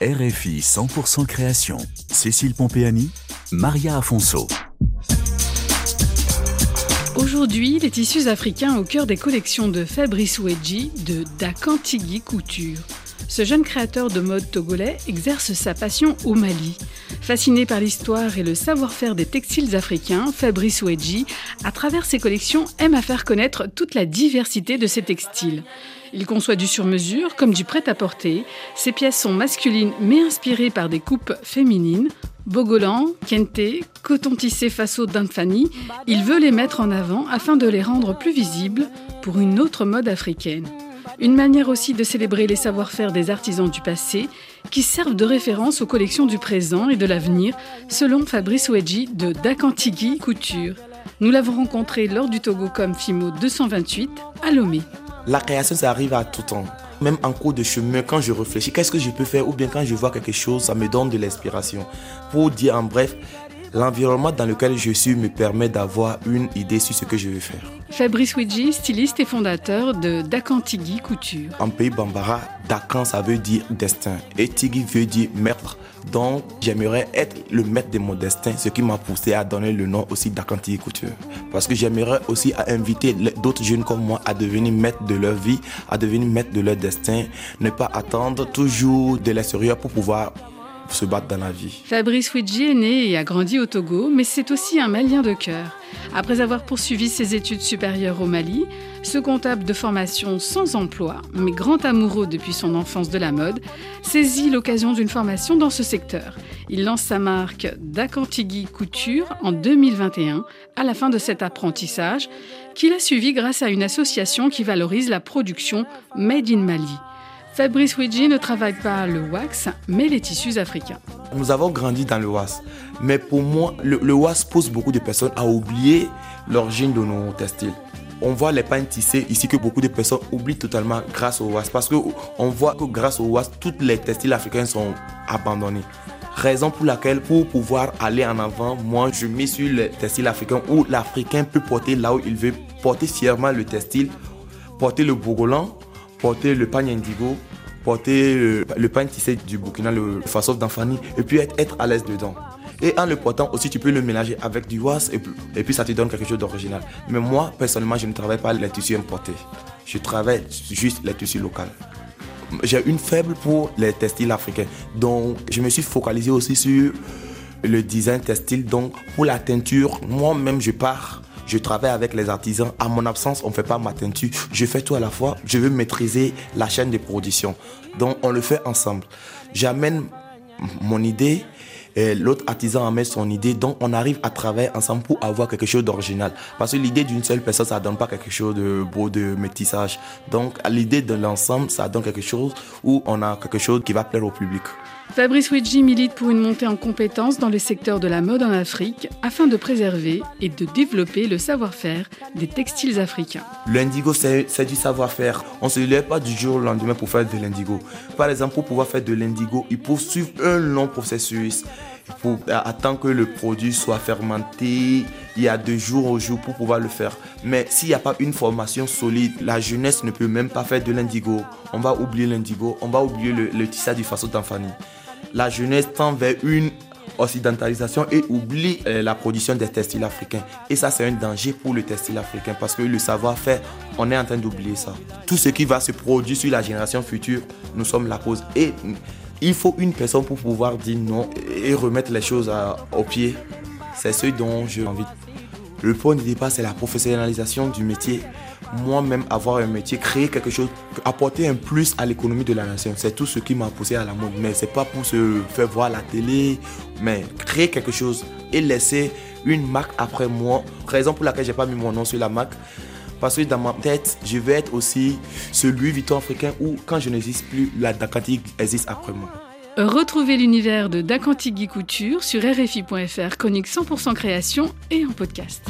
RFI 100% création. Cécile Pompéani, Maria Afonso. Aujourd'hui, les tissus africains au cœur des collections de Fabrice Ouedji de Dakantigi Couture. Ce jeune créateur de mode togolais exerce sa passion au Mali. Fasciné par l'histoire et le savoir-faire des textiles africains, Fabrice Ouedji, à travers ses collections, aime à faire connaître toute la diversité de ces textiles. Il conçoit du sur-mesure comme du prêt-à-porter. Ses pièces sont masculines mais inspirées par des coupes féminines. Bogolan, kente, coton tissé faso d'infani, il veut les mettre en avant afin de les rendre plus visibles pour une autre mode africaine. Une manière aussi de célébrer les savoir-faire des artisans du passé qui servent de référence aux collections du présent et de l'avenir, selon Fabrice Ouedji de Dakantigi Couture. Nous l'avons rencontré lors du Togo comme FIMO 228 à Lomé. La création, ça arrive à tout temps. Même en cours de chemin, quand je réfléchis, qu'est-ce que je peux faire? Ou bien quand je vois quelque chose, ça me donne de l'inspiration. Pour dire en bref, l'environnement dans lequel je suis me permet d'avoir une idée sur ce que je veux faire. Fabrice Ouidji, styliste et fondateur de Dakantigi Couture. En pays Bambara, Dakan, ça veut dire destin. Et Tigui veut dire maître. Donc, j'aimerais être le maître de mon destin, ce qui m'a poussé à donner le nom aussi d'Akanti Couture. Parce que j'aimerais aussi inviter d'autres jeunes comme moi à devenir maîtres de leur vie, à devenir maîtres de leur destin, ne pas attendre toujours de l'extérieur pour pouvoir se battre dans la vie. Fabrice Ouidji est né et a grandi au Togo, mais c'est aussi un Malien de cœur. Après avoir poursuivi ses études supérieures au Mali, ce comptable de formation sans emploi, mais grand amoureux depuis son enfance de la mode, saisit l'occasion d'une formation dans ce secteur. Il lance sa marque Dakantigi Couture en 2021, à la fin de cet apprentissage, qu'il a suivi grâce à une association qui valorise la production Made in Mali. Fabrice Ouidji ne travaille pas le wax, mais les tissus africains. Nous avons grandi dans le was. Mais pour moi, le, was pousse beaucoup de personnes à oublier l'origine de nos textiles. On voit les pains tissés ici que beaucoup de personnes oublient totalement grâce au was. Parce qu'on voit que grâce au was, toutes les textiles africains sont abandonnés. Raison pour laquelle, pour pouvoir aller en avant, moi, je mets sur le textile africain où l'Africain peut porter là où il veut, porter fièrement le textile, porter le bogolan, porter le pagne indigo, porter le, le pain tissé du Burkina, le façon d'Anfani, et puis être, être à l'aise dedans. Et en le portant aussi, tu peux le mélanger avec du was et, et puis ça te donne quelque chose d'original. Mais moi, personnellement, je ne travaille pas les tissus importés. Je travaille juste les tissus locaux. J'ai une faible pour les textiles africains. Donc, je me suis focalisé aussi sur le design textile. Donc, pour la teinture, moi-même, je pars je travaille avec les artisans. À mon absence, on ne fait pas ma teinture. Je fais tout à la fois. Je veux maîtriser la chaîne de production. Donc, on le fait ensemble. J'amène mon idée l'autre artisan amène son idée. Donc, on arrive à travailler ensemble pour avoir quelque chose d'original. Parce que l'idée d'une seule personne, ça ne donne pas quelque chose de beau, de métissage. Donc, l'idée de l'ensemble, ça donne quelque chose où on a quelque chose qui va plaire au public. Fabrice Ouidji milite pour une montée en compétences dans le secteur de la mode en Afrique afin de préserver et de développer le savoir-faire des textiles africains. L'indigo, c'est du savoir-faire. On ne se lève pas du jour au lendemain pour faire de l'indigo. Par exemple, pour pouvoir faire de l'indigo, il faut suivre un long processus. Il faut attendre que le produit soit fermenté. Il y a deux jours au jour pour pouvoir le faire. Mais s'il n'y a pas une formation solide, la jeunesse ne peut même pas faire de l'indigo. On va oublier l'indigo, on va oublier le, le tissage du façon d'Anfani la jeunesse tend vers une occidentalisation et oublie euh, la production des textiles africains. Et ça, c'est un danger pour le textile africain parce que le savoir-faire, on est en train d'oublier ça. Tout ce qui va se produire sur la génération future, nous sommes la cause. Et il faut une personne pour pouvoir dire non et remettre les choses au pied. C'est ce dont j'ai envie. Le point de départ, c'est la professionnalisation du métier moi-même avoir un métier, créer quelque chose, apporter un plus à l'économie de la nation. C'est tout ce qui m'a poussé à la mode. Mais c'est pas pour se faire voir la télé, mais créer quelque chose et laisser une marque après moi. Raison pour laquelle j'ai pas mis mon nom sur la marque. Parce que dans ma tête, je vais être aussi celui Louis Vuitton africain où, quand je n'existe plus, la Dakanti existe après moi. Retrouvez l'univers de Dakantigui Couture sur RFI.fr, chronique 100% création et en podcast.